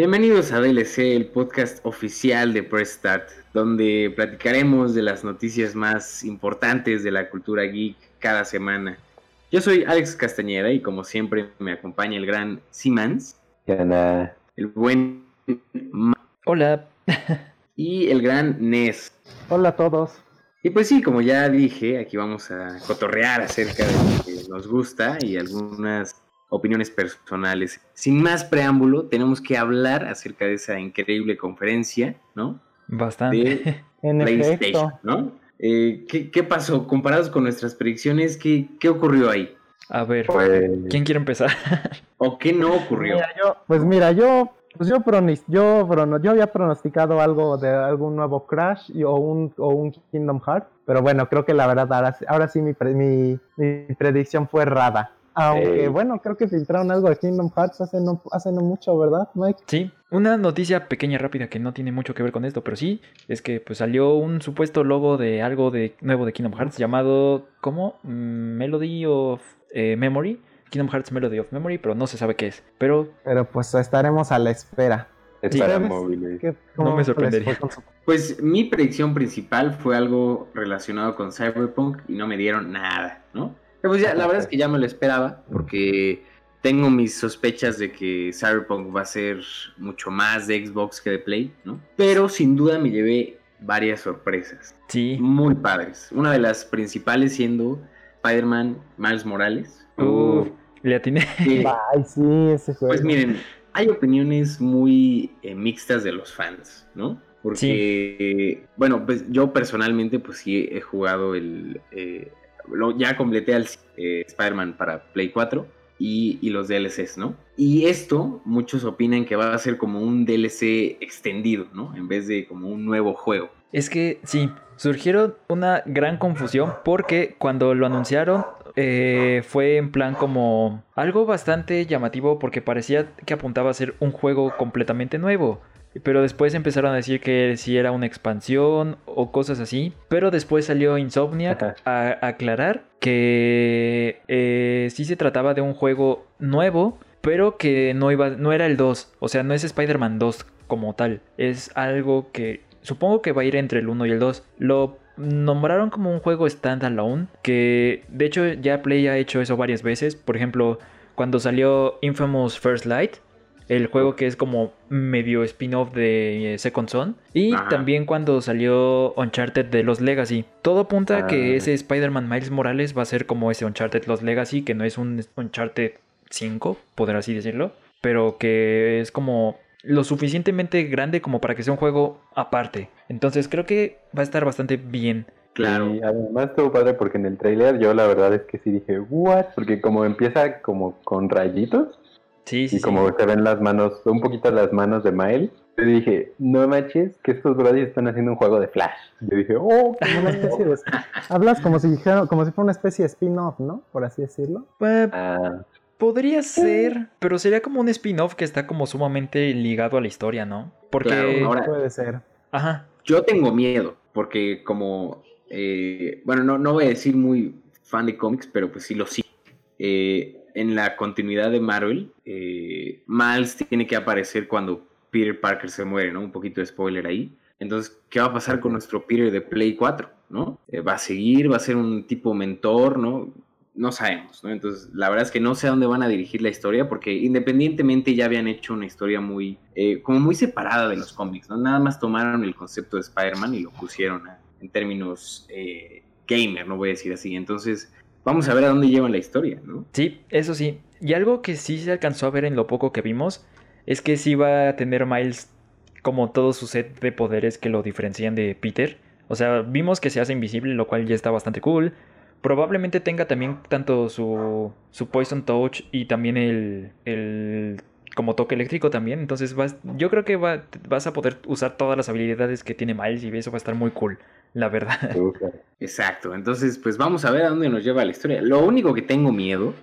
Bienvenidos a DLC, el podcast oficial de Press Start, donde platicaremos de las noticias más importantes de la cultura geek cada semana. Yo soy Alex Castañeda y como siempre me acompaña el gran Simans. El buen... Hola. y el gran Nes. Hola a todos. Y pues sí, como ya dije, aquí vamos a cotorrear acerca de lo que nos gusta y algunas opiniones personales. Sin más preámbulo, tenemos que hablar acerca de esa increíble conferencia, ¿no? Bastante. en PlayStation, ¿no? Eh, ¿qué, pasó? Comparados con nuestras predicciones, ¿qué, qué ocurrió ahí? A ver, pues, ¿quién quiere empezar? ¿O qué no ocurrió? pues mira, yo pues yo, yo, yo había pronosticado algo de algún nuevo Crash o, un, o un Kingdom Hearts, pero bueno, creo que la verdad ahora, ahora sí mi, mi, mi predicción fue errada. Aunque bueno, creo que filtraron algo de Kingdom Hearts hace no, hace no mucho, ¿verdad, Mike? Sí, una noticia pequeña, rápida, que no tiene mucho que ver con esto, pero sí, es que pues salió un supuesto logo de algo de nuevo de Kingdom Hearts llamado, ¿cómo? Mm, Melody of eh, Memory. Kingdom Hearts Melody of Memory, pero no se sabe qué es. Pero, pero pues estaremos a la espera. Espera móviles. No me sorprendería. Pues mi predicción principal fue algo relacionado con Cyberpunk y no me dieron nada, ¿no? Pues ya, la verdad es que ya me lo esperaba, porque tengo mis sospechas de que Cyberpunk va a ser mucho más de Xbox que de Play, ¿no? Pero sin duda me llevé varias sorpresas. Sí. Muy padres. Una de las principales siendo Spider-Man Miles Morales. Uh, le atiné. Ay, sí, ese juego. Pues miren, hay opiniones muy eh, mixtas de los fans, ¿no? Porque, bueno, pues yo personalmente, pues sí he jugado el, eh, ya completé al eh, Spider-Man para Play 4 y, los DLCs, ¿no? Y esto, muchos opinan que va a ser como un DLC extendido, ¿no? En vez de como un nuevo juego. Es que sí, surgieron una gran confusión porque cuando lo anunciaron eh, fue en plan como algo bastante llamativo porque parecía que apuntaba a ser un juego completamente nuevo. Pero después empezaron a decir que si era una expansión o cosas así. Pero después salió Insomniac a, aclarar que eh, sí se trataba de un juego nuevo, pero que no, iba, no era el 2. O sea, no es Spider-Man 2 como tal. Es algo que supongo que va a ir entre el 1 y el 2. Lo nombraron como un juego standalone, que de hecho ya Play ha hecho eso varias veces. Por ejemplo, cuando salió Infamous First Light el juego que es como medio spin-off de eh, Second Son. Y también cuando salió Uncharted de los Legacy. Todo apunta a que ah. ese Spider-Man Miles Morales va a ser como ese Uncharted Los Legacy, que no es un Uncharted 5, poder así decirlo. Pero que es como lo suficientemente grande como para que sea un juego aparte. Entonces creo que va a estar bastante bien. Claro. Y además estuvo padre porque en el trailer yo la verdad es que sí dije, ¿what? Porque como empieza como con rayitos, y como se ven las manos, un poquito las manos de Miles, yo dije, no manches, que estos brothers están haciendo un juego de Flash. Yo dije, oh, como una especie de... Hablas como si dijera, como si fuera una especie de spin-off, ¿no? Por así decirlo. Pues, ah. Podría ser, pero sería como un spin-off que está como sumamente ligado a la historia, ¿no? Porque ahora, puede ser. Ajá. Yo tengo miedo, porque como, eh, bueno, no, no voy a decir muy fan de cómics, pero pues sí lo sí. Eh, en la continuidad de Marvel, eh, Miles tiene que aparecer cuando Peter Parker se muere, ¿no? Un poquito de spoiler ahí. Entonces, ¿qué va a pasar con nuestro Peter de Play 4? ¿No? Eh, ¿Va a seguir? ¿Va a ser un tipo mentor? ¿No? No sabemos, ¿no? Entonces, la verdad es que no sé a dónde van a dirigir la historia, porque independientemente ya habían hecho una historia muy, eh, como muy separada de los cómics, ¿no? Nada más tomaron el concepto de Spider-Man y lo pusieron en términos gamer, no voy a decir así. Entonces, vamos a ver a dónde llevan la historia, ¿no? Sí, eso sí. Y algo que sí se alcanzó a ver en lo poco que vimos es que sí va a tener Miles como todo su set de poderes que lo diferencian de Peter. O sea, vimos que se hace invisible, lo cual ya está bastante cool. Probablemente tenga también tanto su, su Poison Touch y también el, el como toque eléctrico también. Entonces yo creo que vas a poder usar todas las habilidades que tiene Miles y eso va a estar muy cool la verdad. Exacto, entonces pues vamos a ver a dónde nos lleva la historia. Lo único que tengo miedo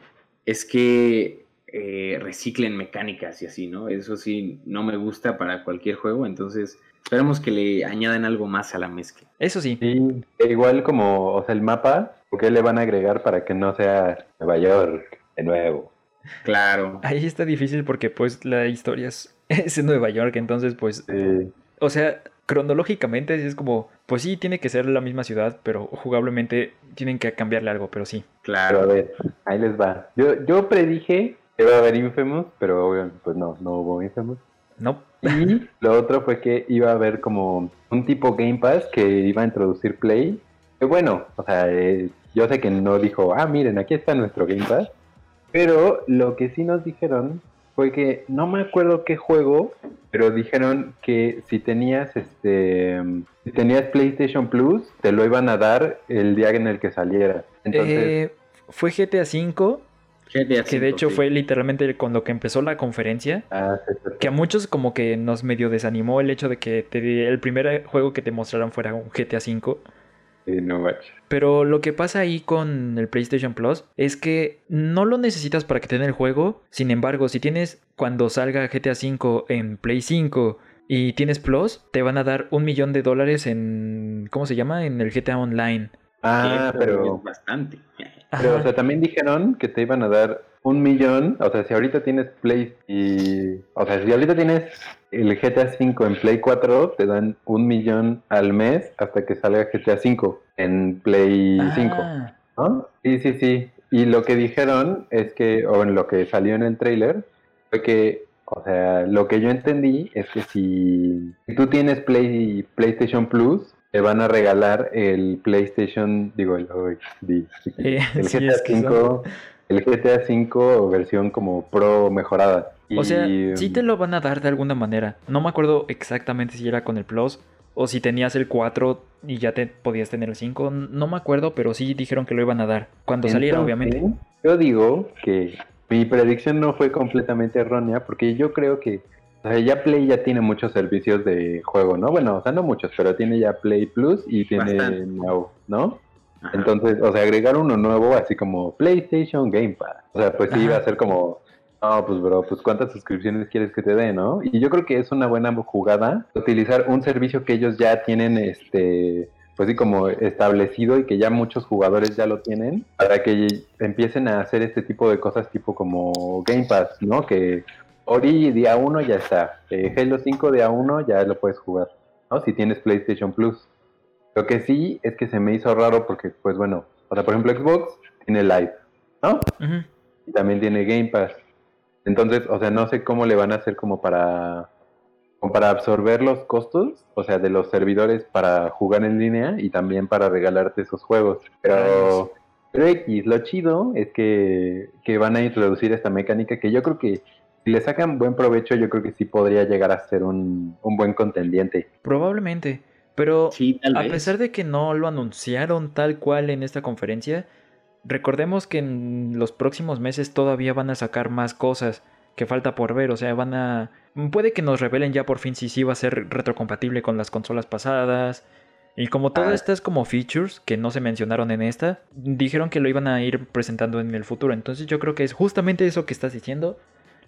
es que eh, reciclen mecánicas y así, ¿no? Eso sí, no me gusta para cualquier juego, entonces esperemos que le añadan algo más a la mezcla. Eso sí. Y igual como, o sea, el mapa, ¿por qué le van a agregar para que no sea Nueva York de nuevo? Claro. Ahí está difícil porque pues la historia es, en Nueva York, entonces pues... O sea, cronológicamente es como, pues sí, tiene que ser la misma ciudad, pero jugablemente tienen que cambiarle algo, pero sí. Claro. a ver, ahí les va. Yo, yo predije que iba a haber Infamous, pero pues no, no hubo Infamous. No. Y lo otro fue que iba a haber como un tipo Game Pass que iba a introducir Play. Que bueno, o sea, eh, yo sé que no dijo, ah, miren, aquí está nuestro Game Pass. Pero lo que sí nos dijeron fue que no me acuerdo qué juego, pero dijeron que si tenías este si tenías PlayStation Plus, te lo iban a dar el día en el que saliera. Entonces, eh, fue GTA V. que de hecho fue literalmente con lo que empezó la conferencia. Ah, que a muchos como que nos medio desanimó el hecho de que el primer juego que te mostraran fuera un GTA V. Pero lo que pasa ahí con el PlayStation Plus es que no lo necesitas para que te el juego. Sin embargo, si tienes cuando salga GTA V en Play 5 y tienes Plus, te van a dar un millón de dólares en. ¿Cómo se llama? En el GTA Online. Ah, pero. bastante. Pero, o sea, también dijeron que te iban a dar un millón. O sea, si ahorita tienes Play y. O sea, si ahorita tienes el GTA V en Play 4 te dan un millón al mes hasta que salga GTA V en Play 5. Ah. ¿no? Sí, sí, sí. Y lo que dijeron es que, o en lo que salió en el trailer, fue que, o sea, lo que yo entendí es que si, tú tienes Play, PlayStation Plus, te van a regalar el PlayStation, digo, el, el, el GTA V, el GTA V versión como Pro mejorada. O sea, sí te lo van a dar de alguna manera. No me acuerdo exactamente si era con el Plus o si tenías el 4 y ya te podías tener el 5. No me acuerdo, pero sí dijeron que lo iban a dar. Cuando saliera, obviamente. Yo digo que mi predicción no fue completamente errónea porque yo creo que o sea, ya Play ya tiene muchos servicios de juego, ¿no? Bueno, o sea, no muchos, pero tiene ya Play Plus y tiene Now, ¿no? Entonces, o sea, agregar uno nuevo así como PlayStation Game Pass. O sea, pues sí iba a ser como no, pues bro, pues cuántas suscripciones quieres que te dé, ¿no? Y yo creo que es una buena jugada utilizar un servicio que ellos ya tienen, este, pues sí, como establecido y que ya muchos jugadores ya lo tienen, para que empiecen a hacer este tipo de cosas tipo como Game Pass, ¿no? Que Ori día 1 ya está, eh, Halo 5 día 1 ya lo puedes jugar, ¿no? Si tienes PlayStation Plus. Lo que sí es que se me hizo raro porque, pues bueno, o sea, por ejemplo, Xbox tiene Live, ¿no? Y también tiene Game Pass. Entonces, o sea, no sé cómo le van a hacer como para, para absorber los costos, o sea, de los servidores para jugar en línea y también para regalarte esos juegos. Pero, pero X, lo chido es que, van a introducir esta mecánica que yo creo que si le sacan buen provecho, yo creo que sí podría llegar a ser un, buen contendiente. Probablemente. Pero a pesar de que no lo anunciaron tal cual en esta conferencia, recordemos que en los próximos meses todavía van a sacar más cosas que falta por ver, o sea, van a... Puede que nos revelen ya por fin si sí va a ser retrocompatible con las consolas pasadas. Y como todas ah. estas como features que no se mencionaron en esta, dijeron que lo iban a ir presentando en el futuro. Entonces yo creo que es justamente eso que estás diciendo.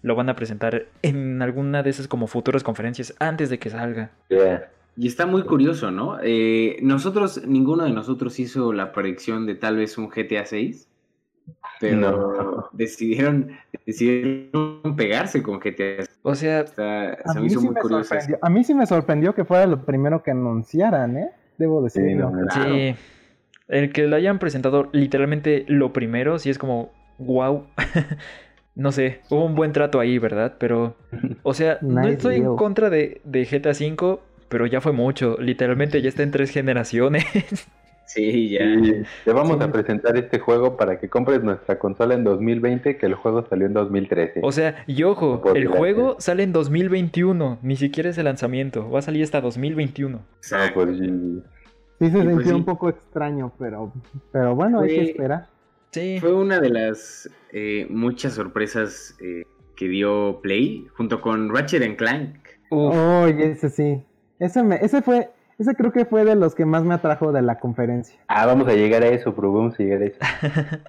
Lo van a presentar en alguna de esas como futuras conferencias antes de que salga. Y está muy curioso, ¿no? Eh, nosotros, ninguno de nosotros hizo la predicción de tal vez un GTA 6, pero decidieron, decidieron pegarse con GTA 6. O sea, a, mí sí me a mí sí me sorprendió que fuera lo primero que anunciaran, ¿eh? Debo decirlo. Sí, el que lo hayan presentado literalmente lo primero, sí es como, wow. no sé, hubo un buen trato ahí, ¿verdad? Pero, o sea, no estoy en contra de, de GTA V, pero ya fue mucho. Literalmente ya está en tres generaciones. Sí, ya. te vamos a presentar este juego para que compres nuestra consola en 2020, que el juego salió en 2013. O sea, y ojo, el juego sale en 2021, ni siquiera es el lanzamiento, va a salir hasta 2021. pues, sí, se pues sintió un poco extraño, pero, pero bueno, hay que esperar. Sí. Fue una de las eh, muchas sorpresas eh, que dio Play, junto con Ratchet Clank. Oh, ese sí. Ese, me, ese fue, ese creo que fue de los que más me atrajo de la conferencia. Ah, vamos a llegar a eso, pero vamos a llegar a eso.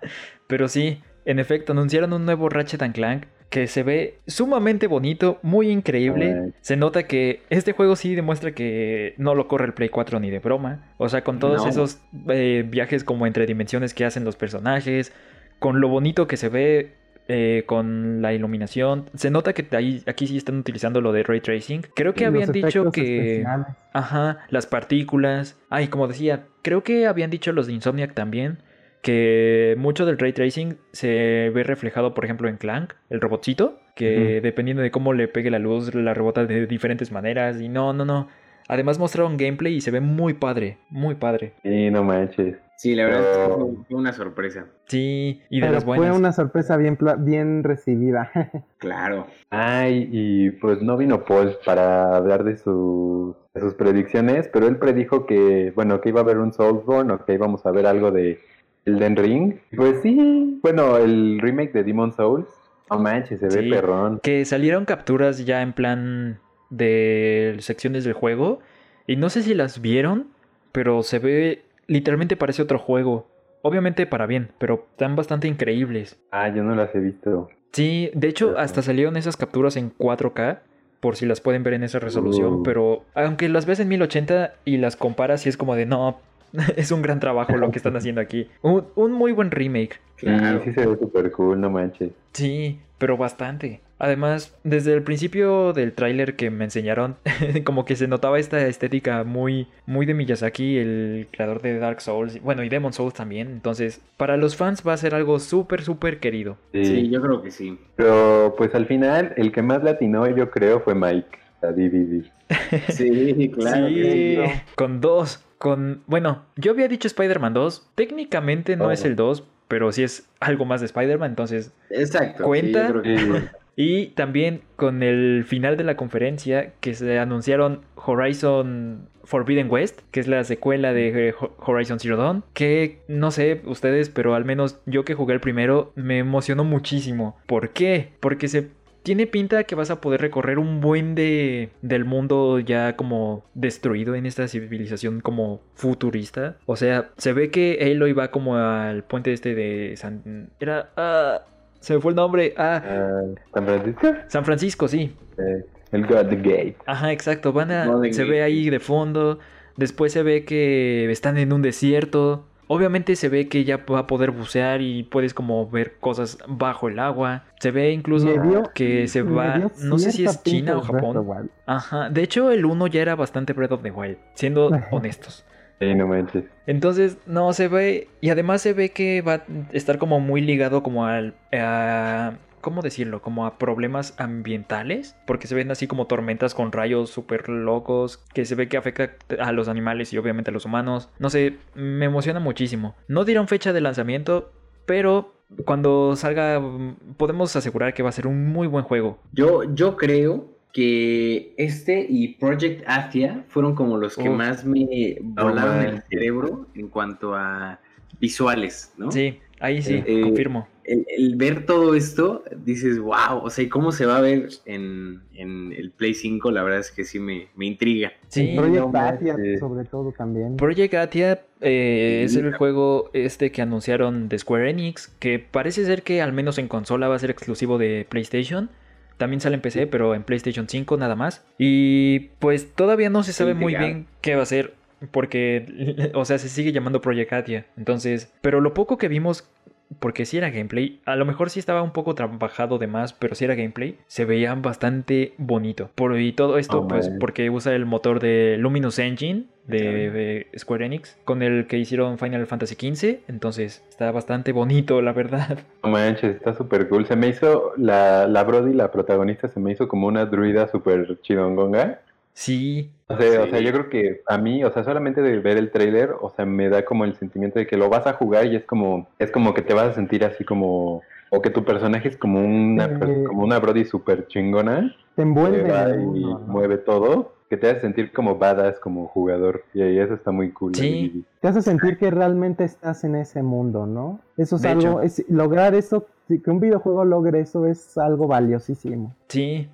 pero sí, en efecto, anunciaron un nuevo Ratchet Clank que se ve sumamente bonito, muy increíble. Se nota que este juego sí demuestra que no lo corre el Play 4 ni de broma. O sea, con todos esos eh, viajes como entre dimensiones que hacen los personajes, con lo bonito que se ve eh, con la iluminación. Se nota que ahí, aquí sí están utilizando lo de ray tracing. Creo que habían dicho que... Ajá, las partículas. Ay, como decía, creo que habían dicho los de Insomniac también que mucho del ray tracing se ve reflejado, por ejemplo, en Clank, el robotcito, que dependiendo de cómo le pegue la luz, la rebota de diferentes maneras. Y no, no, no. Además mostraron gameplay y se ve muy padre, muy padre. Sí, no manches. Sí, la verdad fue una sorpresa. Sí, y de las buenas. Fue una sorpresa bien, bien recibida. claro. Ay, y pues no vino Paul para hablar de, sus predicciones, pero él predijo que, bueno, que iba a haber un Soulsborne o que íbamos a ver algo de Elden Ring. Pues sí, bueno, el remake de Demon Souls. No manches, se ve perrón. Que salieron capturas ya en plan de secciones del juego. Y no sé si las vieron, pero se ve literalmente parece otro juego. Obviamente para bien, pero están bastante increíbles. Ah, yo no las he visto. Sí, de hecho hasta salieron esas capturas en 4K, por si las pueden ver en esa resolución, uh. pero aunque las ves en 1080 y las comparas, y es como de no, es un gran trabajo lo que están haciendo aquí. Un, un muy buen remake. Claro. Sí, sí se ve súper cool, no manches. Sí, pero bastante. Además, desde el principio del tráiler que me enseñaron, como que se notaba esta estética muy, muy de Miyazaki, el creador de Dark Souls, bueno, y Demon Souls también. Entonces, para los fans va a ser algo súper, súper querido. Sí. yo creo que sí. Pero, pues al final, el que más latinó, yo creo, fue Mike, la DVD. sí, claro. Sí, con dos. Con, bueno, yo había dicho Spider-Man 2. Técnicamente no es oh. el 2, pero sí es algo más de Spider-Man, entonces. Exacto. Cuenta. Y también con el final de la conferencia que se anunciaron Horizon Forbidden West, que es la secuela de eh, Horizon Zero Dawn, que no sé ustedes, pero al menos yo que jugué el primero me emocionó muchísimo. ¿Por qué? Porque se tiene pinta que vas a poder recorrer un buen de del mundo ya como destruido en esta civilización como futurista. O sea, se ve que Aloy va como al puente este de San era ah, se me fue el nombre. Ah. ah. ¿San Francisco? San Francisco, sí. el God the Gate. Ajá, exacto. Van a, se ve ahí de fondo. Después se ve que están en un desierto. Obviamente se ve que ya va a poder bucear y puedes como ver cosas bajo el agua. Se ve incluso que se va, no sé si es China o Japón. Ajá, de hecho el 1 ya era bastante Breath of the Wild, siendo honestos. Sí, no manches. Entonces, no, se ve. Y además se ve que va a estar como muy ligado como al. ¿Cómo decirlo? Como a problemas ambientales. Porque se ven así como tormentas con rayos súper locos. Que se ve que afecta a los animales y obviamente a los humanos. No sé, me emociona muchísimo. No dieron fecha de lanzamiento. Pero cuando salga, podemos asegurar que va a ser un muy buen juego. Yo, yo creo que este y Project Athia fueron como los que más me volaron el cerebro en cuanto a visuales, ¿no? Sí, ahí sí, eh, confirmo. El, ver todo esto, dices, wow, o sea, ¿y cómo se va a ver en, el Play 5? La verdad es que sí me, intriga. Sí, Project Athia, sobre todo también. Project Athia eh, es el juego este que anunciaron de Square Enix, que parece ser que al menos en consola va a ser exclusivo de PlayStation. También sale en PC, pero en PlayStation 5 nada más. Y pues todavía no se sabe muy bien qué va a ser. Porque, o sea, se sigue llamando Project Atia. Entonces, pero lo poco que vimos porque si era gameplay, a lo mejor sí estaba un poco trabajado de más, pero si era gameplay, se veía bastante bonito. Por, y todo esto, pues, porque usa el motor de Luminous Engine de, Square Enix, con el que hicieron Final Fantasy XV, entonces está bastante bonito, la verdad. No manches, está súper cool. Se me hizo, la, la Brody, la protagonista, se me hizo como una druida súper chidongonga. Sí. O sea, o sea, yo creo que a mí, o sea, solamente de ver el trailer, o sea, me da como el sentimiento de que lo vas a jugar y es como, es como que te vas a sentir así como, o que tu personaje es como una, como una Brody súper chingona. Te envuelve. y mueve todo, que te hace sentir como badass como jugador. Y ahí eso está muy cool. Sí. Te hace sentir que realmente estás en ese mundo, ¿no? Eso es algo, es, lograr eso, que un videojuego logre eso es algo valiosísimo. Sí.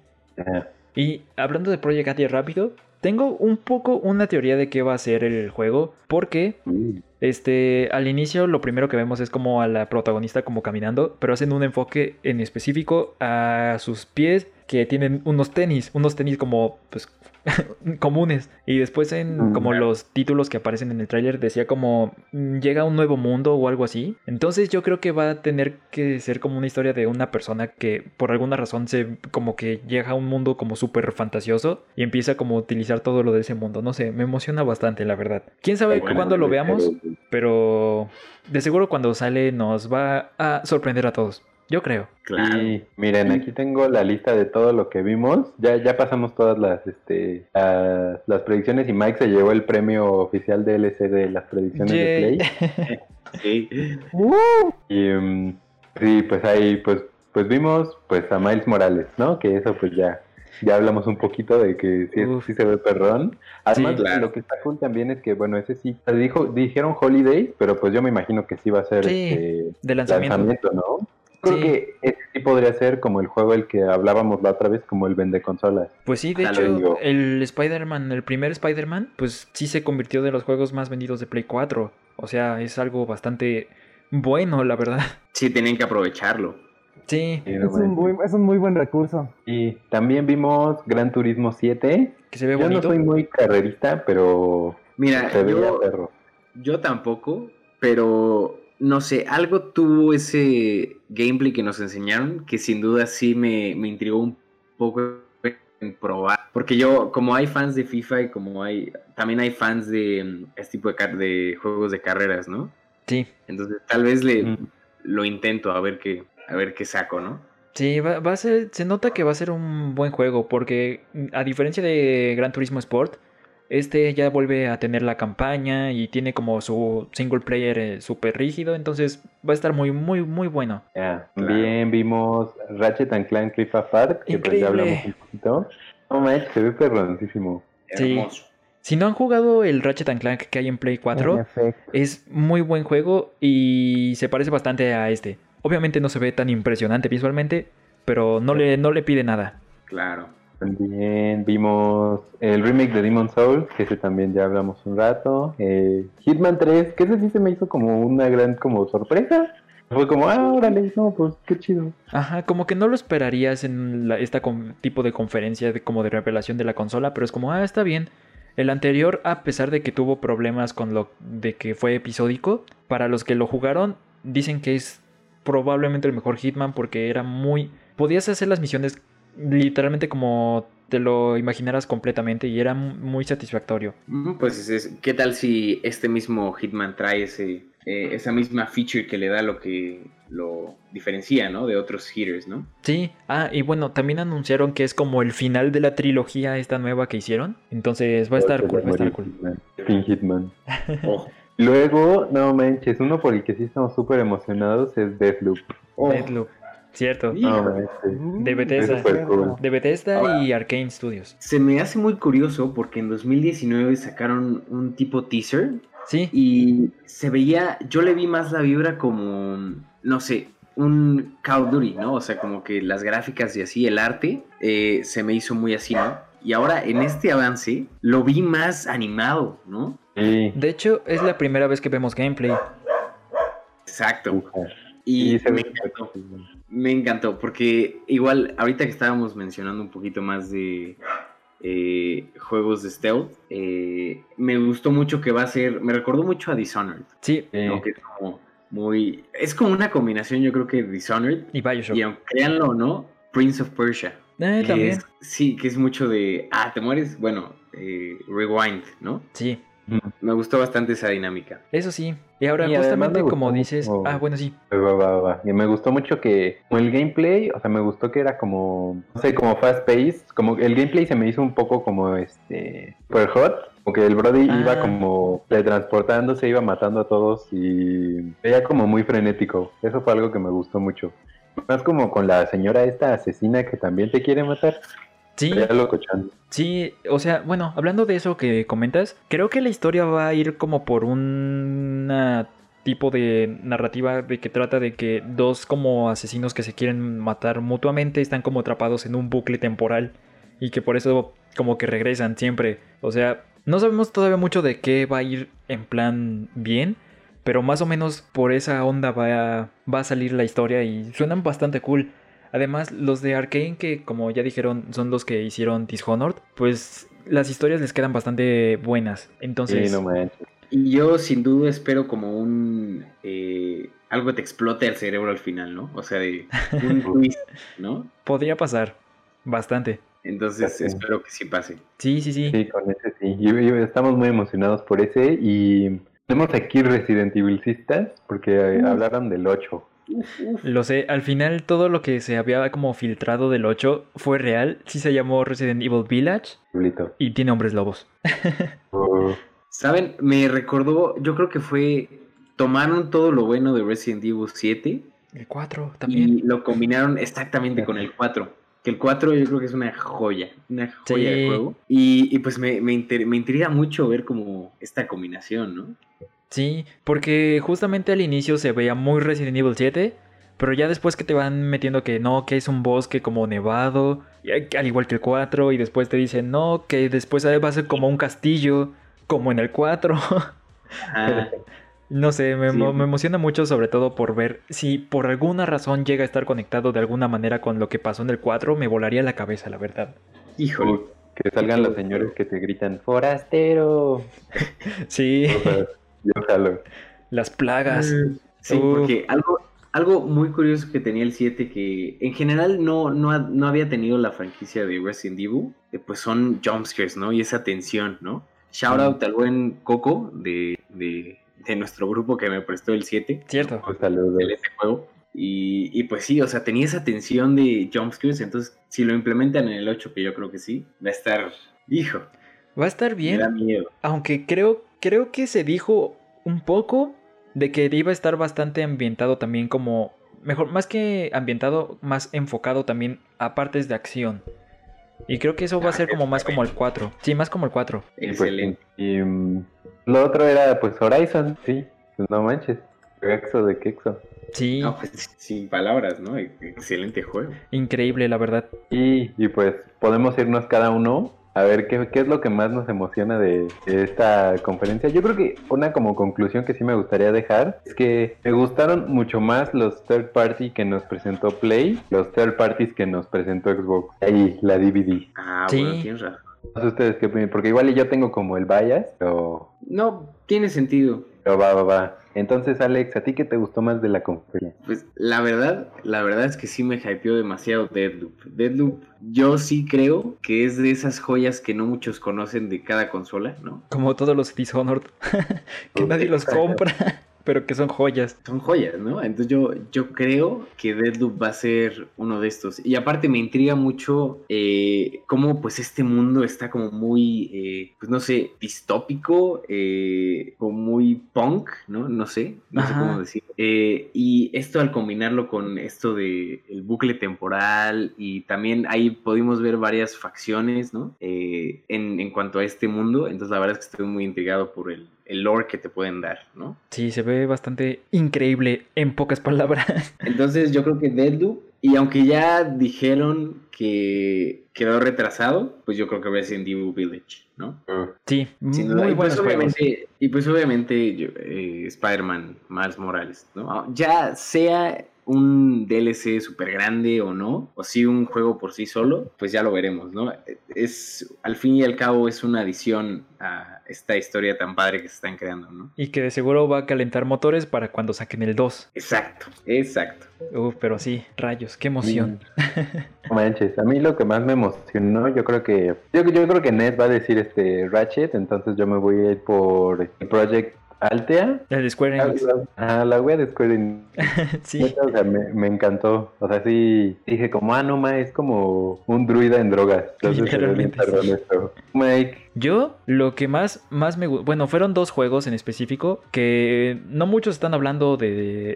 Y hablando de Project Atia rápido, tengo un poco una teoría de qué va a ser el juego, porque mm. este al inicio lo primero que vemos es como a la protagonista como caminando, pero hacen un enfoque en específico a sus pies que tienen unos tenis, unos tenis como pues comunes. Y después en mm. como los títulos que aparecen en el tráiler decía como mm, llega a un nuevo mundo o algo así. Entonces yo creo que va a tener que ser como una historia de una persona que por alguna razón se como que llega a un mundo como súper fantasioso y empieza como a utilizar todo lo de ese mundo. No sé, me emociona bastante la verdad. ¿Quién sabe cuándo lo veamos? Pero de seguro cuando sale nos va a sorprender a todos. Yo creo. Claro. miren, aquí tengo la lista de todo lo que vimos. Ya, ya pasamos todas las, este, las, predicciones y Mike se llevó el premio oficial de LC de las predicciones de Play. sí. Y um, sí, pues ahí, pues, pues vimos, pues a Miles Morales, ¿no? Que eso, pues ya, ya hablamos un poquito de que sí, sí se ve perrón. Además, lo que está cool también es que, bueno, ese sí, dijo, dijeron Holiday, pero pues yo me imagino que sí va a ser este, de lanzamiento ¿no? Creo que ese sí podría ser como el juego el que hablábamos la otra vez, como el vende consolas. Pues sí, de hecho, el Spider-Man, el primer Spider-Man, pues sí se convirtió de los juegos más vendidos de Play 4. O sea, es algo bastante bueno, la verdad. Sí, tienen que aprovecharlo. Sí. Es, un muy, es, un muy, buen recurso. Y también vimos Gran Turismo 7. Que se ve yo no soy muy carrerista, pero... Mira, yo, yo tampoco, pero no sé, algo tuvo ese gameplay que nos enseñaron que sin duda sí me, me intrigó un poco en probar. Porque yo, como hay fans de FIFA y como hay, también hay fans de mm, este tipo de, de juegos de carreras, ¿no? Sí. Entonces tal vez le lo intento a ver qué, a ver qué saco, ¿no? Sí, va, va, a ser, se nota que va a ser un buen juego porque a diferencia de Gran Turismo Sport, este ya vuelve a tener la campaña y tiene como su single player eh, súper rígido, entonces va a estar muy, muy, muy bueno. También vimos Ratchet and Clank Rift Apart, que pues ya hablamos un poquito. No manches, se ve perroncísimo. Sí. Si no han jugado el Ratchet and Clank que hay en Play 4, es muy buen juego y se parece bastante a este. Obviamente no se ve tan impresionante visualmente, pero no le, no le pide nada. Claro. También vimos el remake de Demon Souls, que ese también ya hablamos un rato. Eh, Hitman 3, que ese sí se me hizo como una gran como sorpresa. Fue como, ah, órale, no, pues qué chido. Ajá, como que no lo esperarías en este tipo de conferencia de, como de revelación de la consola, pero es como, ah, está bien. El anterior, a pesar de que tuvo problemas con lo de que fue episódico, para los que lo jugaron, dicen que es probablemente el mejor Hitman porque era muy... Podías hacer las misiones literalmente como te lo imaginaras completamente y era muy satisfactorio. Pues ¿qué tal si este mismo Hitman trae ese, eh, esa misma feature que le da lo que lo diferencia, ¿no? De otros hitters, ¿no? Sí, ah, y bueno, también anunciaron que es como el final de la trilogía esta nueva que hicieron. Entonces va a estar cool, va a estar cool. Hitman. Oh. Luego, no manches, uno por el que sí estamos súper emocionados es Deathloop. Oh. Deathloop. Cierto. de Bethesda. De Bethesda y Arkane Studios. Se me hace muy curioso porque en 2019 sacaron un tipo teaser. Sí. Y se veía, yo le vi más la vibra como, no sé, un Call of Duty, ¿no? O sea, como que las gráficas y así, el arte, eh, se me hizo muy así, ¿no? Y ahora en este avance lo vi más animado, ¿no? De hecho, es la primera vez que vemos gameplay. Exacto. Y, se me encantó. Me encantó, porque igual, ahorita que estábamos mencionando un poquito más de eh, juegos de stealth, eh, me gustó mucho que va a ser, me recordó mucho a Dishonored. Sí. es como muy, es como una combinación, yo creo que Dishonored. Y Bioshock. Y aunque créanlo o no, Prince of Persia. Eh, también. sí, que es mucho de, ah, te mueres, bueno, rewind, ¿no? Sí. Me gustó bastante esa dinámica. Eso sí. Y ahora, justamente como dices. Ah, bueno, sí. Y me gustó mucho que. el gameplay, o sea, me gustó que era como. No sé, como fast pace. Como el gameplay se me hizo un poco como este. Super hot. Como que el Brody iba ah. como teletransportándose, iba matando a todos y veía como muy frenético. Eso fue algo que me gustó mucho. Más como con la señora esta asesina que también te quiere matar. Sí. Sí, o sea, bueno, hablando de eso que comentas, creo que la historia va a ir como por un tipo de narrativa de que trata de que dos como asesinos que se quieren matar mutuamente están como atrapados en un bucle temporal y que por eso como que regresan siempre. O sea, no sabemos todavía mucho de qué va a ir en plan bien, pero más o menos por esa onda va a, va a salir la historia y suenan bastante cool. Además, los de Arkane, que como ya dijeron, son los que hicieron Dishonored, pues las historias les quedan bastante buenas. Entonces. Sí, no. Y yo sin duda espero como un eh, algo que te explote el cerebro al final, ¿no? O sea, de un twist, ¿no? Podría pasar bastante. Entonces espero que sí pase. Sí, sí, sí. Sí, con ese sí. Y, estamos muy emocionados por ese y tenemos aquí Resident Evil Sisters porque hablaron del 8. Lo sé, al final todo lo que se había como filtrado del 8 fue real. Sí se llamó Resident Evil Village. Y tiene hombres lobos. Oh. ¿Saben? Me recordó, yo creo que fue, tomaron todo lo bueno de Resident Evil 7. El 4 también. Y lo combinaron exactamente con el 4. Que el 4 yo creo que es una joya, una joya de juego. Y, pues me, me, me intriga mucho ver como esta combinación, ¿no? Sí, porque justamente al inicio se veía muy Resident Evil 7, pero ya después que te van metiendo que no, que es un bosque como nevado, al igual que el 4, y después te dicen no, que después va a ser como un castillo, como en el 4. no sé, me, me, emociona mucho sobre todo por ver si por alguna razón llega a estar conectado de alguna manera con lo que pasó en el 4, me volaría la cabeza, la verdad. Híjole. Que salgan los señores que te gritan, forastero. sí. Yo Las plagas. Mm, sí, porque algo, algo muy curioso que tenía el 7 que en general no, no, había tenido la franquicia de Resident Evil, eh, pues son jumpscares, ¿no? Y esa tensión, ¿no? Shout out al buen Coco de, de, nuestro grupo que me prestó el 7. Cierto. Pues saludos. este juego. Y, y, pues sí, o sea, tenía esa tensión de jumpscares, entonces si lo implementan en el 8, que yo creo que sí, va a estar, hijo. Va a estar bien. Me da miedo. Aunque creo creo que se dijo un poco de que iba a estar bastante ambientado también como, mejor, más que ambientado, más enfocado también a partes de acción. Y creo que eso va a ser como más como el 4. Sí, más como el 4. Pues, Excelente. Y, mm, lo otro era pues Horizon, sí. Pues, no manches. Exo de Kexo. Sí. Pues, sin palabras, ¿no? Excelente juego. Increíble, la verdad. Y, y pues podemos irnos cada uno a ver, ¿qué, ¿qué, es lo que más nos emociona de, esta conferencia? Yo creo que una como conclusión que sí me gustaría dejar es que me gustaron mucho más los third party que nos presentó Play, los third parties que nos presentó Xbox. Ahí, la DVD. Ah, bueno, tienes razón. No sé ustedes qué opinan, porque igual yo tengo como el bias, pero... No, tiene sentido. Pero va, va, va. Entonces, Alex, ¿a ti qué te gustó más de la conferencia? Pues la verdad, la verdad es que sí me hypeó demasiado Deadloop. Deadloop, yo sí creo que es de esas joyas que no muchos conocen de cada consola, ¿no? Como todos los Dishonored, que nadie los compra pero que son joyas. Son joyas, ¿no? Entonces yo, yo creo que Deadloop va a ser uno de estos. Y aparte me intriga mucho eh, cómo pues este mundo está como muy, eh, pues no sé, distópico, eh, como muy punk, ¿no? No sé, no sé cómo decir. y esto al combinarlo con esto de el bucle temporal y también ahí pudimos ver varias facciones, ¿no? en, en cuanto a este mundo. Entonces la verdad es que estoy muy intrigado por el, el lore que te pueden dar, ¿no? Sí, se ve bastante increíble en pocas palabras. Entonces yo creo que Deadloop, y aunque ya dijeron que quedó retrasado, pues yo creo que Resident Evil Village, ¿no? Ah. Sí, Sin muy y pues, obviamente, y pues obviamente eh, Spider-Man, Miles Morales, ¿no? Ya sea un DLC súper grande o no, o si un juego por sí solo, pues ya lo veremos, ¿no? Es, al fin y al cabo, es una adición a esta historia tan padre que se están creando, ¿no? Y que de seguro va a calentar motores para cuando saquen el 2. Exacto, exacto. Uf, pero sí, rayos, qué emoción. manches, a mí lo que más me emocionó, yo creo que, yo, yo creo que Ned va a decir este Ratchet, entonces yo me voy a ir por el Project Altea. El de Square Enix. Ah, la wea de Square Enix. sí. O sea, me, me, encantó. O sea, sí dije como, ah, no, ma, es como un druida en drogas. Entonces, Mike, yo lo que más, más me bueno, fueron dos juegos en específico que no muchos están hablando de,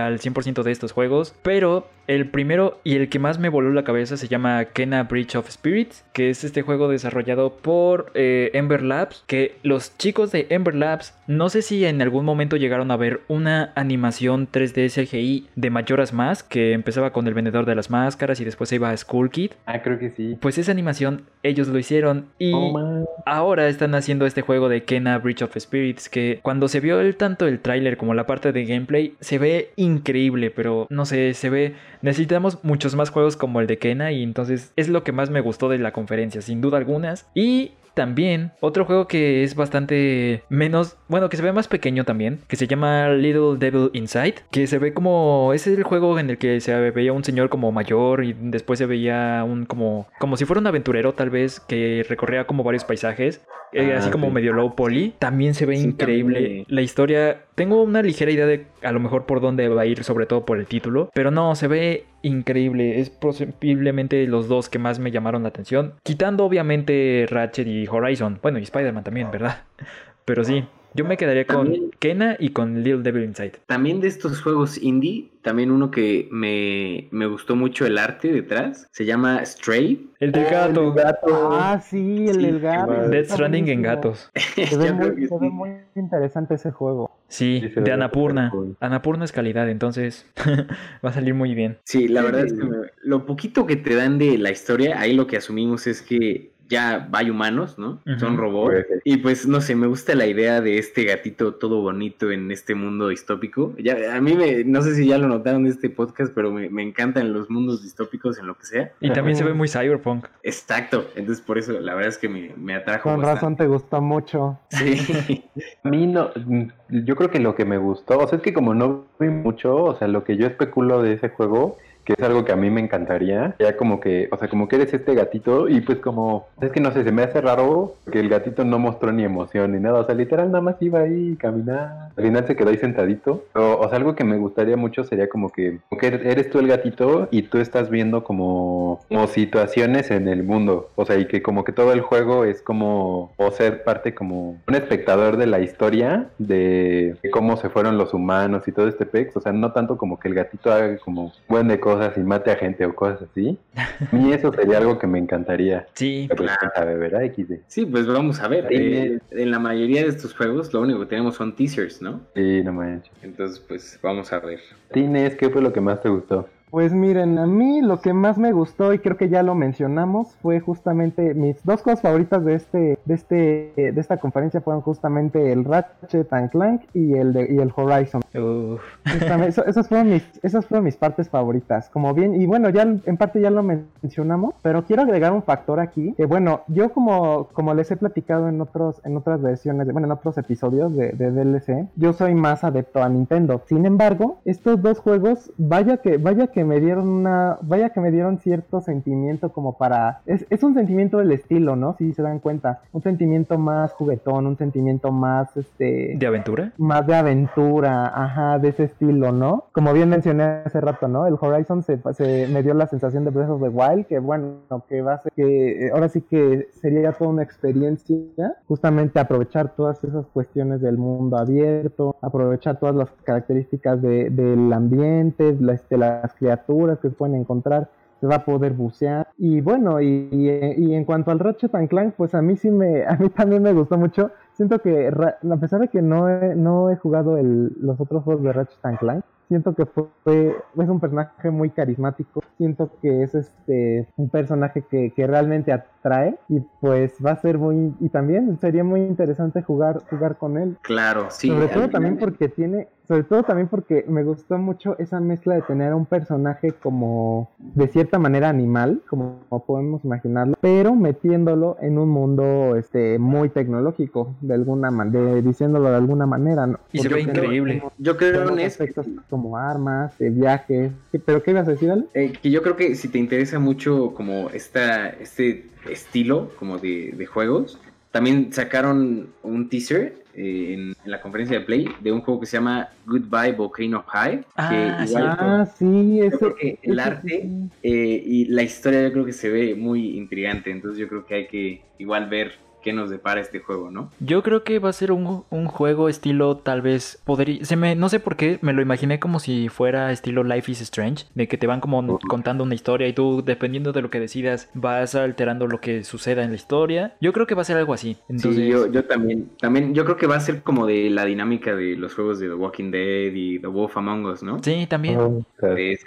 al 100% de estos juegos, pero el primero y el que más me voló la cabeza se llama Kena Breach of Spirits, que es este juego desarrollado por eh, Ember Labs, que los chicos de Ember Labs, no sé si en algún momento llegaron a ver una animación 3D CGI de Mayoras Más, que empezaba con el vendedor de las máscaras y después se iba a Skull Kid. Ah, creo que sí. Pues esa animación ellos lo hicieron y... Oh, ahora están haciendo este juego de Kena Bridge of Spirits que cuando se vio tanto el tráiler como la parte de gameplay se ve increíble, pero no sé, se ve necesitamos muchos más juegos como el de Kena y entonces es lo que más me gustó de la conferencia, sin duda algunas. Y también otro juego que es bastante menos, bueno, que se ve más pequeño también, que se llama Little Devil Inside, que se ve como, ese es el juego en el que se veía un señor como mayor y después se veía un como, como si fuera un aventurero tal vez, que recorría como varios paisajes, eh, ah, así como medio low poly. También se ve increíble. La historia, tengo una ligera idea de a lo mejor por dónde va a ir, sobre todo por el título, pero no, se ve increíble. Es posiblemente los dos que más me llamaron la atención. Quitando obviamente Ratchet y Horizon. Bueno, y Spider-Man también, ¿verdad? Pero sí, yo me quedaría con Kena y con Little Devil Inside. También de estos juegos indie, también uno que me, gustó mucho el arte detrás, se llama Stray. El del gato. Ah, sí, el del gato. Death Stranding en gatos. Se ve, muy, interesante ese juego. Sí, de Anapurna. Anapurna es calidad, entonces va a salir muy bien. Sí, la verdad es que lo poquito que te dan de la historia, ahí lo que asumimos es que ya hay humanos, ¿no? Son robots. Y pues no sé, me gusta la idea de este gatito todo bonito en este mundo distópico. Ya, a mí me, no sé si ya lo notaron en este podcast, pero me, me encantan los mundos distópicos en lo que sea. Y también se ve muy cyberpunk. Exacto, entonces por eso la verdad es que me, me atrajo. Con razón te gustó mucho. Sí. a mí no, yo creo que lo que me gustó, o sea, es que como no vi mucho, o sea, lo que yo especulo de ese juego que es algo que a mí me encantaría. Ya como que, o sea, como que eres este gatito y pues como, es que no sé, se me hace raro que el gatito no mostró ni emoción ni nada. O sea, literal nada más iba ahí a caminar. Al final se quedó ahí sentadito. O, sea, algo que me gustaría mucho sería como que, que eres tú el gatito y tú estás viendo como, como situaciones en el mundo. O sea, y que como que todo el juego es como, o ser parte como un espectador de la historia de, cómo se fueron los humanos y todo este pex. O sea, no tanto como que el gatito haga como buen de cosas cosas y mate a gente o cosas así. A mí eso sería algo que me encantaría. Sí, pues, claro. ¿verdad, Sí, pues vamos a ver. Eh, en la mayoría de estos juegos lo único que tenemos son teasers, ¿no? Sí, no manches. Entonces, pues vamos a ver. Tines, ¿qué fue lo que más te gustó? Pues miren, a mí lo que más me gustó y creo que ya lo mencionamos fue justamente mis dos cosas favoritas de este de este de esta conferencia fueron justamente el Ratchet and Clank y el de, y el Horizon. esas fueron mis esas fueron mis partes favoritas. Como bien y bueno, ya en parte ya lo mencionamos, pero quiero agregar un factor aquí que bueno, yo como como les he platicado en otros en otras versiones, bueno, en otros episodios de, de DLC, yo soy más adepto a Nintendo. Sin embargo, estos dos juegos vaya que vaya que me dieron una, vaya que me dieron cierto sentimiento como para, es, es un sentimiento del estilo, ¿no? Si se dan cuenta, un sentimiento más juguetón, un sentimiento más, este... ¿De aventura? Más de aventura, ajá, de ese estilo, ¿no? Como bien mencioné hace rato, ¿no? El Horizon se, se me dio la sensación de Breath of the Wild, que bueno, que va a ser que, ahora sí que sería toda una experiencia, justamente aprovechar todas esas cuestiones del mundo abierto, aprovechar todas las características de, del ambiente, este, las criaturas que se pueden encontrar, se va a poder bucear. Y bueno, y, y, en cuanto al Ratchet and Clank, pues a mí sí me, a mí también me gustó mucho. Siento que, a pesar de que no he, no he jugado el, los otros juegos de Ratchet and Clank, siento que fue, es un personaje muy carismático, siento que es este un personaje que, que, realmente atrae y pues va a ser muy y también sería muy interesante jugar jugar con él. Claro, sí. Sobre todo también porque tiene sobre todo también porque me gustó mucho esa mezcla de tener un personaje como de cierta manera animal, como, podemos imaginarlo, pero metiéndolo en un mundo este muy tecnológico, de alguna manera, diciéndolo de alguna manera. Y se ve increíble. yo creo en aspectos como armas, de viajes. ¿Pero qué ibas a decir, eh, que yo creo que si te interesa mucho como esta, este estilo como de, de juegos, también sacaron un teaser eh, en, la conferencia de Play de un juego que se llama Goodbye Volcano High. Ah, ah sí, el arte eh, y la historia yo creo que se ve muy intrigante, entonces yo creo que hay que igual ver qué nos depara este juego, ¿no? Yo creo que va a ser un, juego estilo tal vez podría se me no sé por qué me lo imaginé como si fuera estilo Life is Strange, de que te van como contando una historia y tú dependiendo de lo que decidas vas alterando lo que suceda en la historia. Yo creo que va a ser algo así. Entonces... Sí, yo, también también yo creo que va a ser como de la dinámica de los juegos de The Walking Dead y The Wolf Among Us, ¿no? Sí, también. Oh,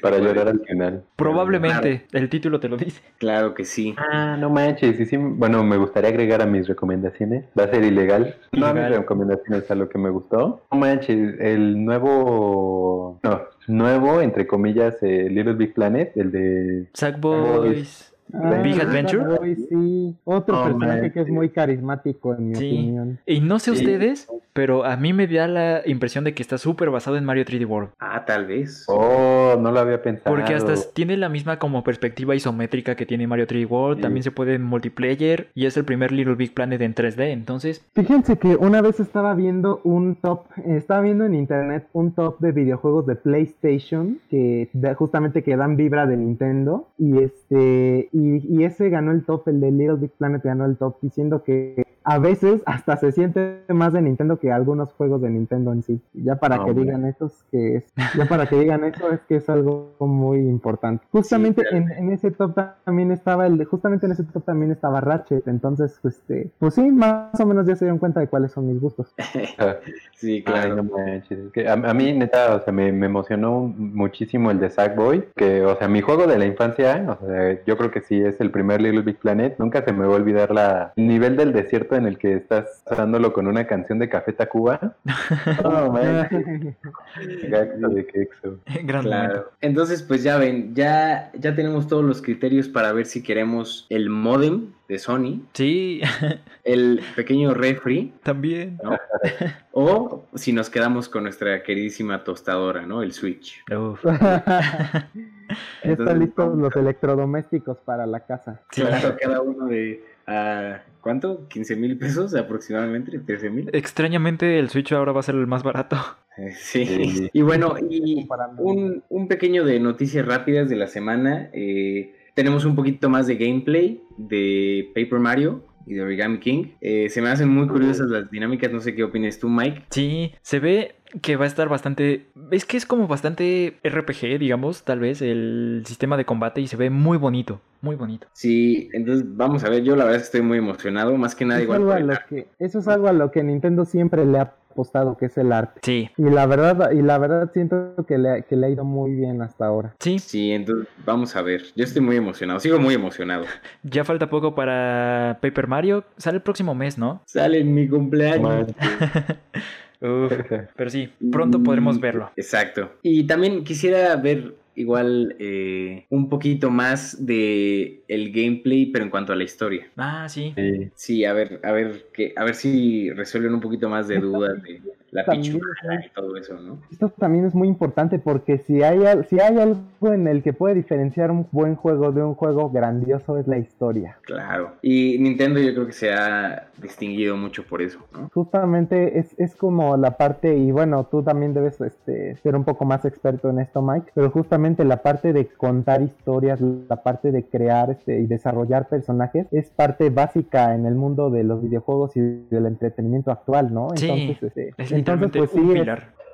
para llorar al final. Probablemente, el título te lo dice. Claro que sí. Ah, no manches, sí, sí, bueno, me gustaría agregar a mis recomendaciones. Va a ser ilegal. No a mis recomendaciones, a lo que me gustó. No manches, el nuevo. No, nuevo, entre comillas, Little Big Planet, el de. Sackboys. Ah, Big Adventure. sí. Otro personaje que es muy carismático en mi opinión. Y no sé ustedes, pero a mí me da la impresión de que está súper basado en Mario 3D World. Ah, tal vez. Oh, no lo había pensado. Porque hasta tiene la misma como perspectiva isométrica que tiene Mario 3D World. También se puede en multiplayer y es el primer Little Big Planet en 3D. Entonces, fíjense que una vez estaba viendo un top, estaba viendo en internet un top de videojuegos de PlayStation que justamente que dan vibra de Nintendo y este y, ese ganó el top, el de Little Big Planet ganó el top, diciendo que a veces hasta se siente más de Nintendo que algunos juegos de Nintendo en sí. Ya para ah, que digan eso que es, ya para que digan eso es que es algo muy importante. Justamente en, ese top también estaba el justamente en ese top también estaba Ratchet, entonces este, pues sí, más o menos ya se dieron cuenta de cuáles son mis gustos. sí, claro. a, mí neta, o sea, me, me, emocionó muchísimo el de Sackboy, que o sea, mi juego de la infancia, o sea, yo creo que sí es el primer Little Big Planet, nunca se me va a olvidar la el nivel del desierto en el que estás usándolo con una canción de Café Tacuba. oh, man. claro. Entonces, pues ya ven, ya, ya tenemos todos los criterios para ver si queremos el modem de Sony. Sí. El pequeño refri. También. O si nos quedamos con nuestra queridísima tostadora, ¿no? El Switch. ya están listos los electrodomésticos para la casa. Claro, cada uno de ¿cuánto? ¿15 mil pesos aproximadamente? ¿13 mil? Extrañamente el Switch ahora va a ser el más barato. Eh, sí. Y bueno, y un, un, pequeño de noticias rápidas de la semana. Eh, tenemos un poquito más de gameplay de Paper Mario y de Origami King. Eh, se me hacen muy curiosas las dinámicas, no sé qué opinas tú, Mike. Sí, se ve que va a estar bastante... Es que es como bastante RPG, digamos, tal vez, el sistema de combate y se ve muy bonito, muy bonito. Sí, entonces vamos a ver, yo la verdad estoy muy emocionado, más que nada igual. eso es algo a lo que Nintendo siempre le ha apostado, que es el arte. Sí. Y la verdad, y la verdad siento que le, que le ha ido muy bien hasta ahora. Sí. Sí, entonces vamos a ver. Yo estoy muy emocionado, sigo muy emocionado. Ya falta poco para Paper Mario. Sale el próximo mes, ¿no? Sale en mi cumpleaños. pero sí, pronto podremos verlo. Exacto. Y también quisiera ver igual eh, un poquito más de el gameplay, pero en cuanto a la historia. Ah, sí. Sí, a ver, a ver que, a ver si resuelven un poquito más de dudas de la pichura y todo eso, ¿no? Esto también es muy importante porque si hay, si hay algo en el que puede diferenciar un buen juego de un juego grandioso es la historia. Claro. Y Nintendo yo creo que se ha distinguido mucho por eso, ¿no? Justamente es, es como la parte, y bueno, tú también debes este, ser un poco más experto en esto, Mike, pero justamente la parte de contar historias, la parte de crear este, y desarrollar personajes es parte básica en el mundo de los videojuegos y del entretenimiento actual, ¿no? Entonces, este, entonces pues sí, es,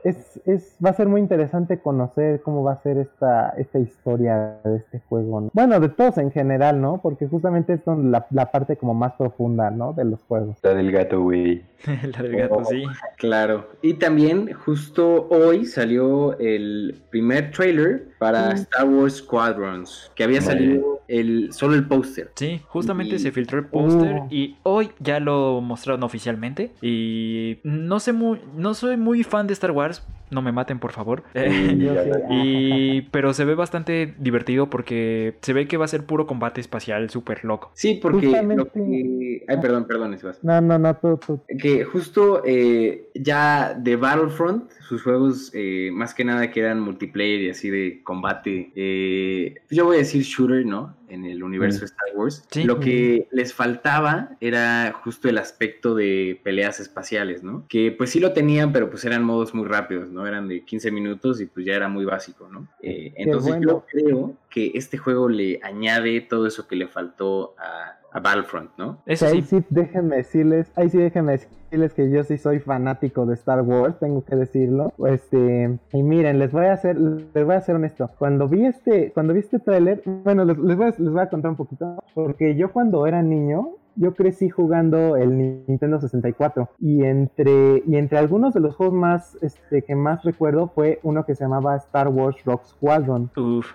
es, va a ser muy interesante conocer cómo va a ser esta, esta historia de este juego. Bueno, de todos en general, ¿no? Porque justamente es la, la, parte como más profunda, ¿no? De los juegos. La del gato, güey. la del gato, sí. Claro. Y también justo hoy salió el primer trailer para mm. Star Wars Squadrons, que había salido el, solo el póster. Sí, justamente se filtró el póster oh. y hoy ya lo mostraron oficialmente. Y no sé muy, no soy muy fan de Star Wars, guys. No me maten por favor. y, pero se ve bastante divertido porque se ve que va a ser puro combate espacial súper loco. Sí, porque... Ay, perdón, perdón, No, no, no, Que justo eh, ya de Battlefront, sus juegos eh, más que nada quedan multiplayer y así de combate. Eh, yo voy a decir shooter, ¿no? en el universo de Star Wars. Lo que les faltaba era justo el aspecto de peleas espaciales, ¿no? Que pues sí lo tenían, pero pues eran modos muy rápidos, ¿no? Eran de 15 minutos y pues ya era muy básico, ¿no? Eh, entonces yo creo que este juego le añade todo eso que le faltó a, a Battlefront, ¿no? Eso ahí sí. déjenme decirles, ahí sí déjenme decirles que yo sí soy fanático de Star Wars, tengo que decirlo. Este, y miren, les voy a hacer, les voy a ser honesto. Cuando vi este, cuando vi este tráiler, bueno, les, voy a, les voy a contar un poquito, porque yo cuando era niño, yo crecí jugando el Nintendo 64 y entre, y entre algunos de los juegos más, este, que más recuerdo fue uno que se llamaba Star Wars Rock Squadron.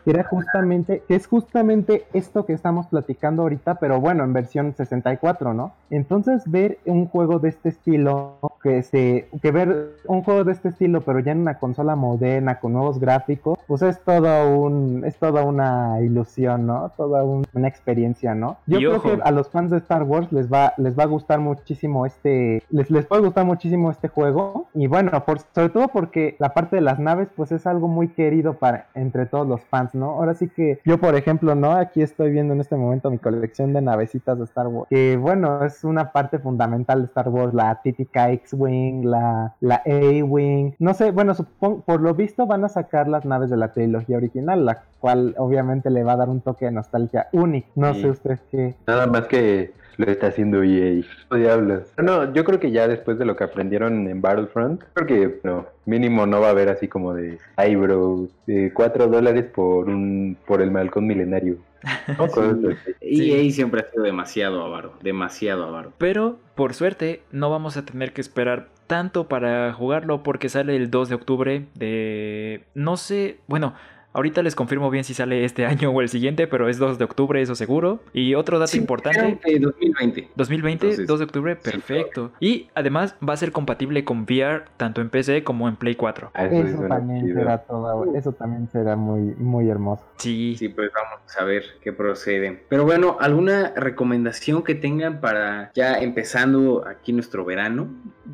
Que era justamente, que es justamente esto que estamos platicando ahorita, pero bueno, en versión 64, ¿no? Entonces ver un juego de este estilo, que se, que ver un juego de este estilo, pero ya en una consola moderna, con nuevos gráficos, pues es todo un, es toda una ilusión, ¿no? Toda una experiencia, ¿no? Yo creo que a los fans de Star Wars les va, les va a gustar muchísimo este, les, les puede gustar muchísimo este juego. Y bueno, por, sobre todo porque la parte de las naves, pues es algo muy querido para, entre todos los fans, ¿no? Ahora sí que yo, por ejemplo, ¿no? Aquí estoy viendo en este momento mi colección de navecitas de Star Wars. Que bueno, es una parte fundamental de Star Wars, la típica X-Wing, la, la A-Wing. No sé, bueno, supongo, por lo visto van a sacar las naves de la trilogía original, la cual obviamente le va a dar un toque de nostalgia único. No sé usted qué. Nada más que lo está haciendo EA. Diablos. No, yo creo que ya después de lo que aprendieron en Battlefront, creo que no, mínimo no va a haber así como de, ay bro, de 4 dólares por un por el malcón milenario. EA siempre ha sido demasiado avaro, demasiado avaro. Pero por suerte no vamos a tener que esperar tanto para jugarlo porque sale el 2 de octubre de no sé, bueno, Ahorita les confirmo bien si sale este año o el siguiente, pero es 2 de octubre, eso seguro. Y otro dato importante. 2020. 2020, 2 de octubre, perfecto. Y además va a ser compatible con VR tanto en PC como en Play 4. Ah, eso, también será todo, eso también será muy, muy hermoso. Sí. Sí, pues vamos a ver qué procede. Pero bueno, ¿alguna recomendación que tengan para ya empezando aquí nuestro verano?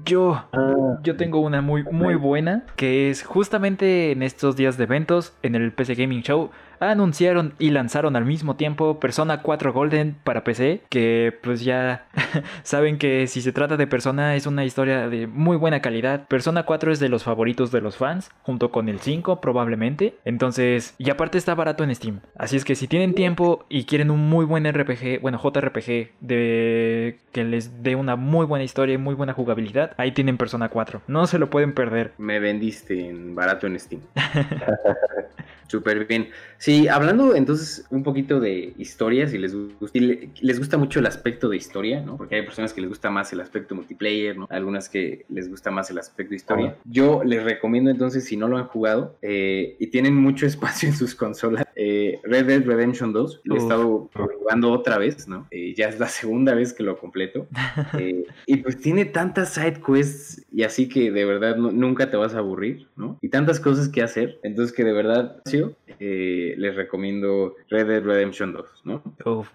Yo, ah. yo tengo una muy, muy buena, que es justamente en estos días de eventos, en el PC Gaming Show, anunciaron y lanzaron al mismo tiempo Persona 4 Golden para PC, que pues ya saben que si se trata de Persona es una historia de muy buena calidad. Persona 4 es de los favoritos de los fans, junto con el 5 probablemente. Entonces, y aparte está barato en Steam. Así es que si tienen tiempo y quieren un muy buen RPG, bueno, JRPG, de que les dé una muy buena historia y muy buena jugabilidad, ahí tienen Persona 4. No se lo pueden perder. Me vendiste en barato en Steam. Súper bien. Sí, hablando entonces un poquito de historia, si les gusta, les gusta mucho el aspecto de historia, ¿no? Porque hay personas que les gusta más el aspecto multiplayer, ¿no? Algunas que les gusta más el aspecto de historia. Yo les recomiendo entonces, si no lo han jugado eh, y tienen mucho espacio en sus consolas, eh, Red Dead Redemption 2, lo he estado jugando otra vez, ¿no? Eh, ya es la segunda vez que lo completo. y pues tiene tantas side quests y así que de verdad nunca te vas a aburrir, ¿no? Y tantas cosas que hacer, entonces que de verdad eh, les recomiendo Red Dead Redemption 2, ¿no?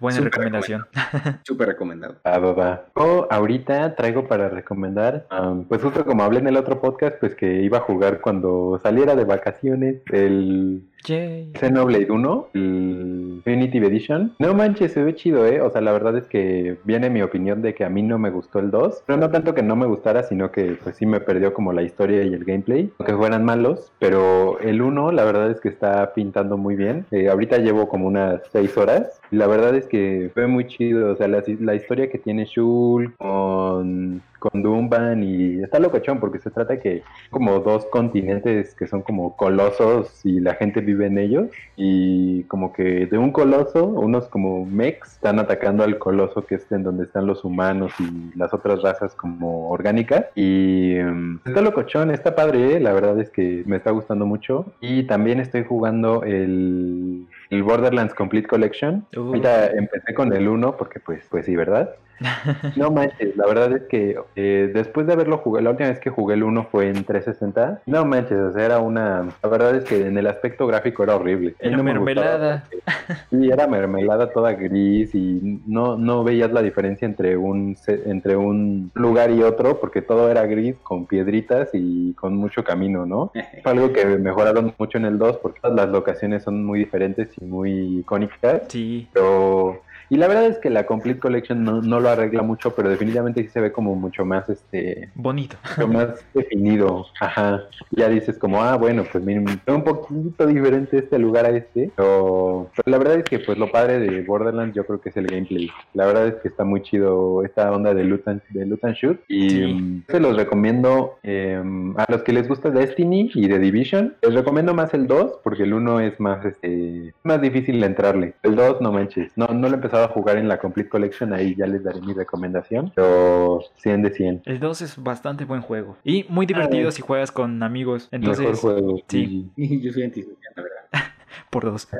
buena recomendación. Súper recomendado. Ah, va, ahorita traigo para recomendar, pues justo como hablé en el otro podcast, pues que iba a jugar cuando saliera de vacaciones el Xenoblade 1, el Definitive Edition. No manches, se ve chido, ¿eh? O sea, la verdad es que viene mi opinión de que a mí no me gustó el 2. Pero no tanto que no me gustara, sino que pues sí me perdió como la historia y el gameplay. Aunque fueran malos. Pero el 1, la verdad es que está pintando muy bien. Eh, ahorita llevo como unas 6 horas. La verdad es que fue muy chido. O sea, la, la historia que tiene Shul con con Dumban y está locochón porque se trata que como dos continentes que son como colosos y la gente vive en ellos y como que de un coloso, unos como mechs están atacando al coloso que es en donde están los humanos y las otras razas como orgánicas y em, está locochón, está padre, ¿eh? la verdad es que me está gustando mucho y también estoy jugando el, el Borderlands Complete Collection. Ahorita empecé con el 1 porque pues pues sí, ¿verdad? No manches, la verdad es que eh, después de haberlo jugado, la última vez que jugué el 1 fue en 360. No manches, o sea, era una. La verdad es que en el aspecto gráfico era horrible. Era mermelada. Sí, era mermelada toda gris y no, no veías la diferencia entre un, entre un lugar y otro porque todo era gris con piedritas y con mucho camino, ¿no? Fue algo que mejoraron mucho en el 2 porque las locaciones son muy diferentes y muy icónicas. Sí. Pero y la verdad es que la Complete Collection no, no, lo arregla mucho, pero definitivamente sí se ve como mucho más este bonito. Mucho más definido. Ajá. Ya dices como, ah, bueno, pues miren, un poquito diferente este lugar a este. Pero, la verdad es que pues lo padre de Borderlands yo creo que es el gameplay. La verdad es que está muy chido esta onda de loot and, de loot and shoot. Y mm, se los recomiendo em, a los que les gusta Destiny y The Division. Les recomiendo más el 2 porque el 1 es más este más difícil de entrarle. El 2 no manches. No, no lo he empezado a jugar en la Complete Collection, ahí ya les daré mi recomendación. Pero 100 de 100. El 2 es bastante buen juego. Y muy divertido si juegas con amigos. Entonces, Mejor juego. sí. Yo soy anti la verdad. Por dos.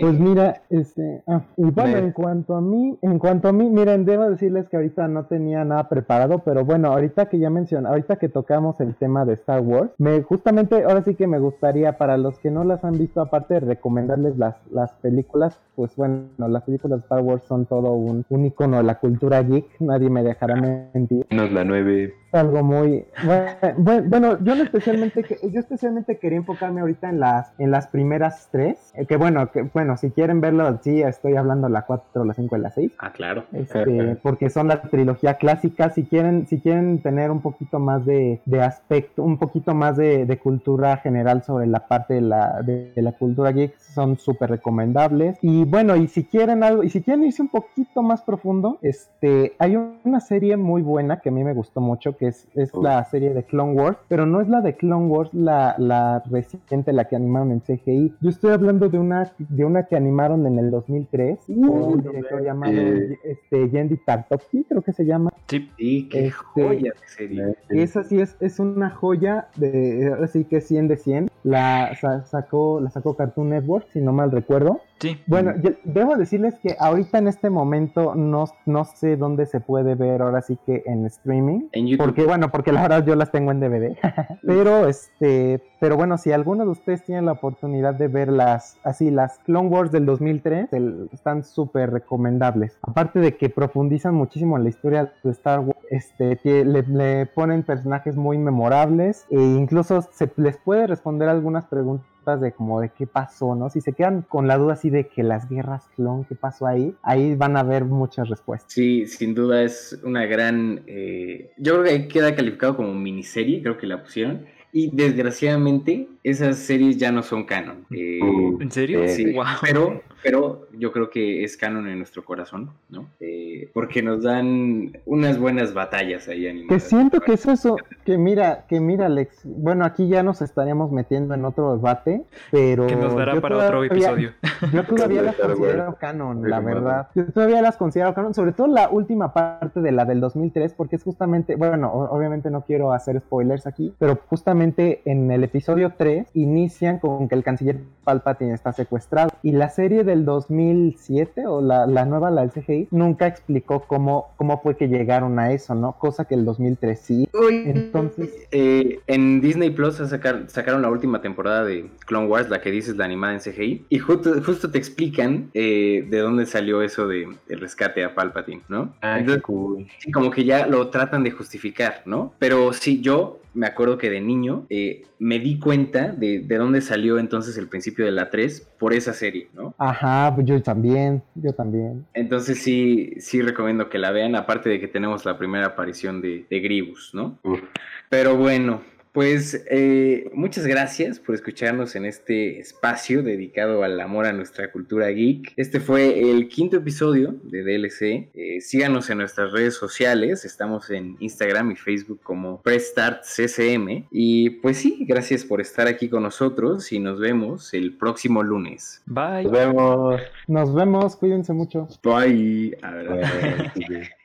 Pues mira, este, ah, y bueno, en cuanto a mí, en cuanto a mí, miren, debo decirles que ahorita no tenía nada preparado, pero bueno, ahorita que ya mencioné, ahorita que tocamos el tema de Star Wars, me justamente, ahora sí que me gustaría, para los que no las han visto, aparte de recomendarles las, las películas, pues bueno, las películas de Star Wars son todo un, un icono de la cultura geek, nadie me dejará mentir. Menos la 9. Algo muy bueno, bueno, yo especialmente yo especialmente quería enfocarme ahorita en las en las primeras tres, eh, que bueno, que bueno, si quieren verlo, sí, estoy hablando la 4, la 5 y la 6. Ah, claro. Este, porque son la trilogía clásica, si quieren si quieren tener un poquito más de, de aspecto, un poquito más de, de, cultura general sobre la parte de la, de, la cultura geek, son súper recomendables. Y bueno, y si quieren algo, y si quieren irse un poquito más profundo, este, hay una serie muy buena que a mí me gustó mucho, que es, es la serie de Clone Wars, pero no es la de Clone Wars la, la reciente, la que animaron en CGI. Yo estoy hablando de una, de una que animaron en el 2003 con un director llamado eh. este, Yendi Tartovsky, creo que se llama. Sí, y qué este, joya de serie. Esa sí es, es una joya de, así que 100 de 100. La sacó, la sacó Cartoon Network, si no mal recuerdo. Sí. Bueno, yo debo decirles que ahorita en este momento no, no sé dónde se puede ver ahora sí que en streaming. En YouTube. Porque bueno, porque la verdad yo las tengo en DVD. pero este, pero bueno, si alguno de ustedes tiene la oportunidad de ver las, así, las Clone Wars del 2003, están súper recomendables. Aparte de que profundizan muchísimo en la historia de Star Wars, este, le, le ponen personajes muy memorables e incluso se les puede responder algunas preguntas de como de qué pasó, ¿no? Si se quedan con la duda así de que las guerras clon, qué pasó ahí, ahí van a ver muchas respuestas. Sí, sin duda es una gran... Eh, yo creo que ahí queda calificado como miniserie, creo que la pusieron. Y desgraciadamente esas series ya no son canon. Eh, ¿En serio? Sí, pero, pero yo creo que es canon en nuestro corazón, ¿no? Eh, porque nos dan unas buenas batallas ahí animadas. Que siento que es eso, que mira, que mira Alex, bueno, aquí ya nos estaríamos metiendo en otro debate, pero... Que nos dará para otro episodio. Yo todavía las considero canon, la verdad. Yo todavía las considero canon, sobre todo la última parte de la del 2003, porque es justamente, bueno, obviamente no quiero hacer spoilers aquí, pero justamente en el episodio 3 inician con que el canciller Palpatine está secuestrado. Y la serie del 2007 o la, la nueva, la del CGI, nunca explicó cómo, cómo fue que llegaron a eso, ¿no? Cosa que el 2003 sí. Entonces... Eh, en Disney Plus sacaron la última temporada de Clone Wars, la que dices la animada en CGI, y justo, justo te explican eh, de dónde salió eso de el rescate a Palpatine, ¿no? Ah, Entonces, cool. como que ya lo tratan de justificar, ¿no? Pero sí, yo me acuerdo que de niño eh, me di cuenta de, de, dónde salió entonces el principio de la 3 por esa serie, ¿no? Ajá, pues yo también, yo también. Entonces sí, sí recomiendo que la vean, aparte de que tenemos la primera aparición de, de Gribus, ¿no? Uf. Pero bueno, pues eh, muchas gracias por escucharnos en este espacio dedicado al amor a nuestra cultura geek. Este fue el quinto episodio de DLC. Eh, síganos en nuestras redes sociales. Estamos en Instagram y Facebook como PressStartCCM. Y pues sí, gracias por estar aquí con nosotros y nos vemos el próximo lunes. Bye. Nos vemos. Nos vemos, cuídense mucho. Bye. A ver, a ver.